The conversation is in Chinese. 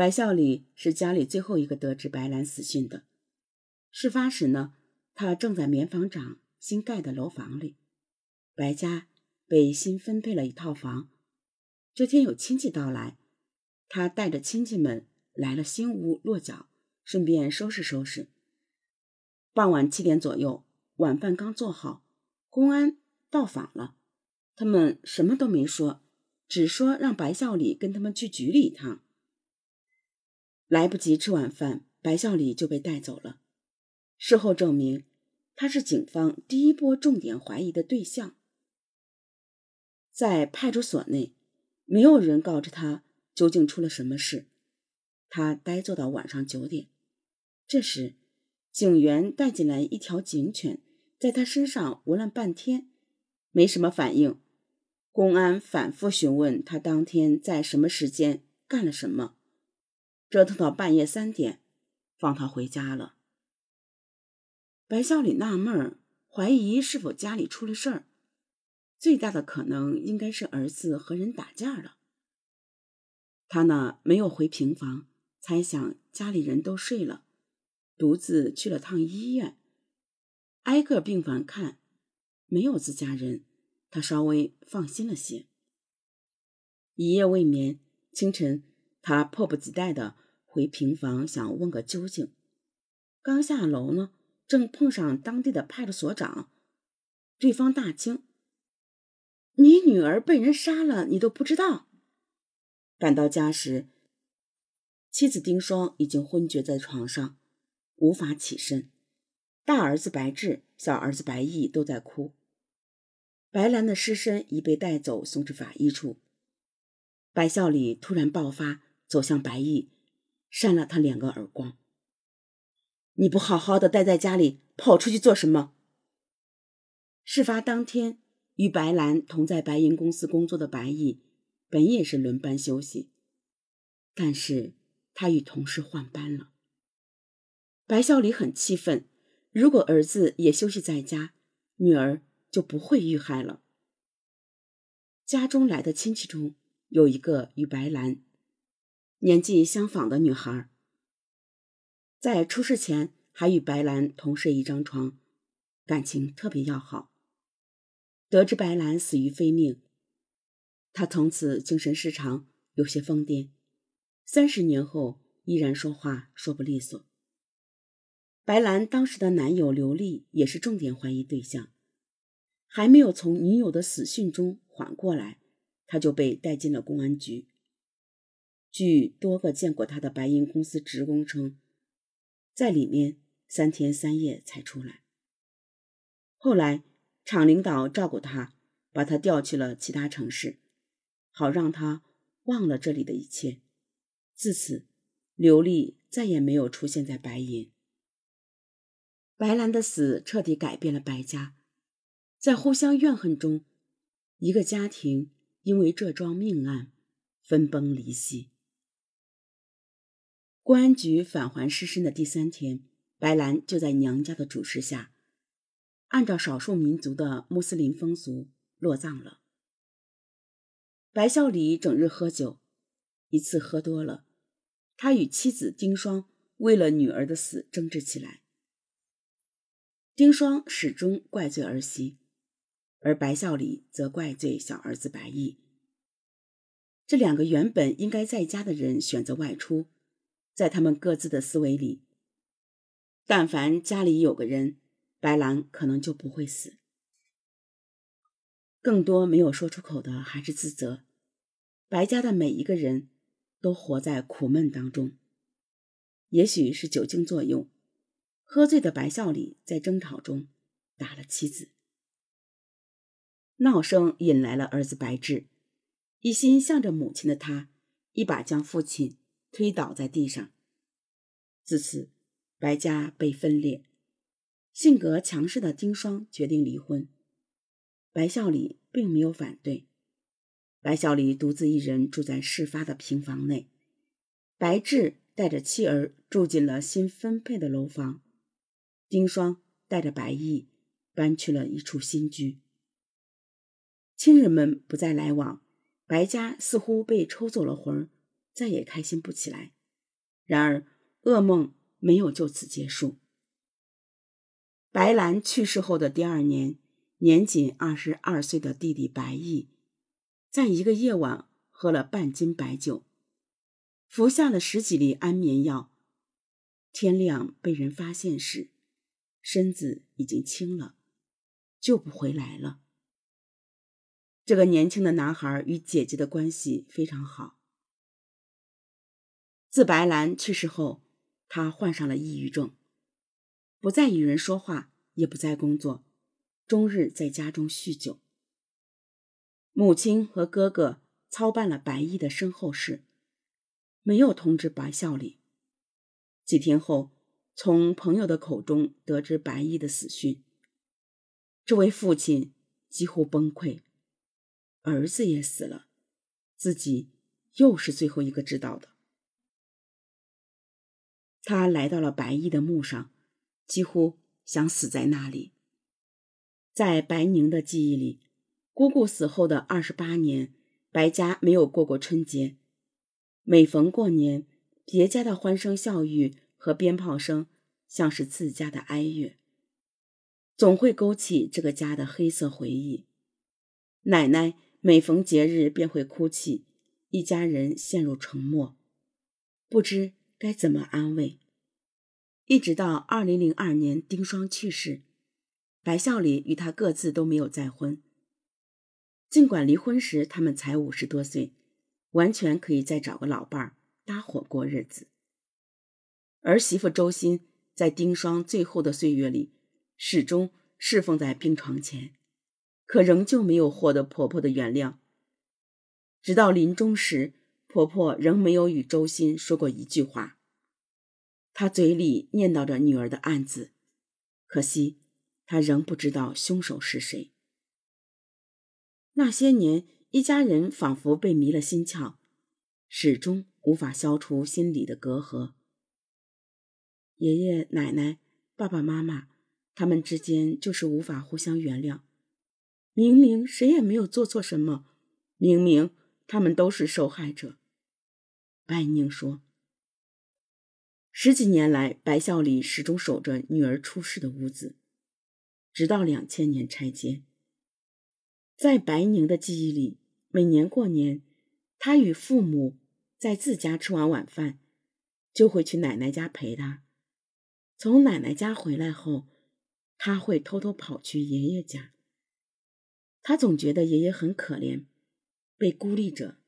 白孝礼是家里最后一个得知白兰死讯的。事发时呢，他正在棉纺厂新盖的楼房里，白家被新分配了一套房。这天有亲戚到来，他带着亲戚们来了新屋落脚，顺便收拾收拾。傍晚七点左右，晚饭刚做好，公安到访了，他们什么都没说，只说让白孝礼跟他们去局里一趟。来不及吃晚饭，白孝礼就被带走了。事后证明，他是警方第一波重点怀疑的对象。在派出所内，没有人告知他究竟出了什么事。他呆坐到晚上九点，这时，警员带进来一条警犬，在他身上闻了半天，没什么反应。公安反复询问他当天在什么时间干了什么，折腾到半夜三点，放他回家了。白孝礼纳闷儿，怀疑是否家里出了事儿。最大的可能应该是儿子和人打架了。他呢没有回平房，猜想家里人都睡了，独自去了趟医院，挨个病房看，没有自家人，他稍微放心了些。一夜未眠，清晨他迫不及待的回平房，想问个究竟。刚下楼呢。正碰上当地的派出所长，对方大惊：“你女儿被人杀了，你都不知道？”赶到家时，妻子丁双已经昏厥在床上，无法起身。大儿子白志、小儿子白毅都在哭。白兰的尸身已被带走，送至法医处。白孝礼突然爆发，走向白毅，扇了他两个耳光。你不好好的待在家里，跑出去做什么？事发当天，与白兰同在白银公司工作的白毅，本也是轮班休息，但是他与同事换班了。白孝礼很气愤，如果儿子也休息在家，女儿就不会遇害了。家中来的亲戚中有一个与白兰年纪相仿的女孩。在出事前还与白兰同睡一张床，感情特别要好。得知白兰死于非命，他从此精神失常，有些疯癫。三十年后依然说话说不利索。白兰当时的男友刘丽也是重点怀疑对象，还没有从女友的死讯中缓过来，他就被带进了公安局。据多个见过他的白银公司职工称。在里面三天三夜才出来。后来厂领导照顾他，把他调去了其他城市，好让他忘了这里的一切。自此，刘丽再也没有出现在白银。白兰的死彻底改变了白家，在互相怨恨中，一个家庭因为这桩命案分崩离析。公安局返还尸身的第三天，白兰就在娘家的主持下，按照少数民族的穆斯林风俗落葬了。白孝礼整日喝酒，一次喝多了，他与妻子丁双为了女儿的死争执起来。丁双始终怪罪儿媳，而白孝礼则怪罪小儿子白毅。这两个原本应该在家的人选择外出。在他们各自的思维里，但凡家里有个人，白兰可能就不会死。更多没有说出口的还是自责。白家的每一个人都活在苦闷当中。也许是酒精作用，喝醉的白孝礼在争吵中打了妻子。闹声引来了儿子白志，一心向着母亲的他，一把将父亲。推倒在地上。自此，白家被分裂。性格强势的丁双决定离婚，白孝礼并没有反对。白孝礼独自一人住在事发的平房内，白志带着妻儿住进了新分配的楼房，丁双带着白毅搬去了一处新居。亲人们不再来往，白家似乎被抽走了魂儿。再也开心不起来。然而，噩梦没有就此结束。白兰去世后的第二年，年仅二十二岁的弟弟白毅，在一个夜晚喝了半斤白酒，服下了十几粒安眠药。天亮被人发现时，身子已经轻了，救不回来了。这个年轻的男孩与姐姐的关系非常好。自白兰去世后，他患上了抑郁症，不再与人说话，也不再工作，终日在家中酗酒。母亲和哥哥操办了白毅的身后事，没有通知白孝礼。几天后，从朋友的口中得知白毅的死讯，这位父亲几乎崩溃。儿子也死了，自己又是最后一个知道的。他来到了白毅的墓上，几乎想死在那里。在白宁的记忆里，姑姑死后的二十八年，白家没有过过春节。每逢过年，别家的欢声笑语和鞭炮声，像是自家的哀乐，总会勾起这个家的黑色回忆。奶奶。每逢节日便会哭泣，一家人陷入沉默，不知该怎么安慰。一直到二零零二年丁双去世，白孝礼与他各自都没有再婚。尽管离婚时他们才五十多岁，完全可以再找个老伴儿搭伙过日子。儿媳妇周欣在丁双最后的岁月里，始终侍奉在病床前。可仍旧没有获得婆婆的原谅。直到临终时，婆婆仍没有与周欣说过一句话。她嘴里念叨着女儿的案子，可惜她仍不知道凶手是谁。那些年，一家人仿佛被迷了心窍，始终无法消除心里的隔阂。爷爷奶奶、爸爸妈妈，他们之间就是无法互相原谅。明明谁也没有做错什么，明明他们都是受害者。白宁说：“十几年来，白孝礼始终守着女儿出事的屋子，直到两千年拆迁。在白宁的记忆里，每年过年，他与父母在自家吃完晚饭，就会去奶奶家陪他。从奶奶家回来后，他会偷偷跑去爷爷家。”他总觉得爷爷很可怜，被孤立着，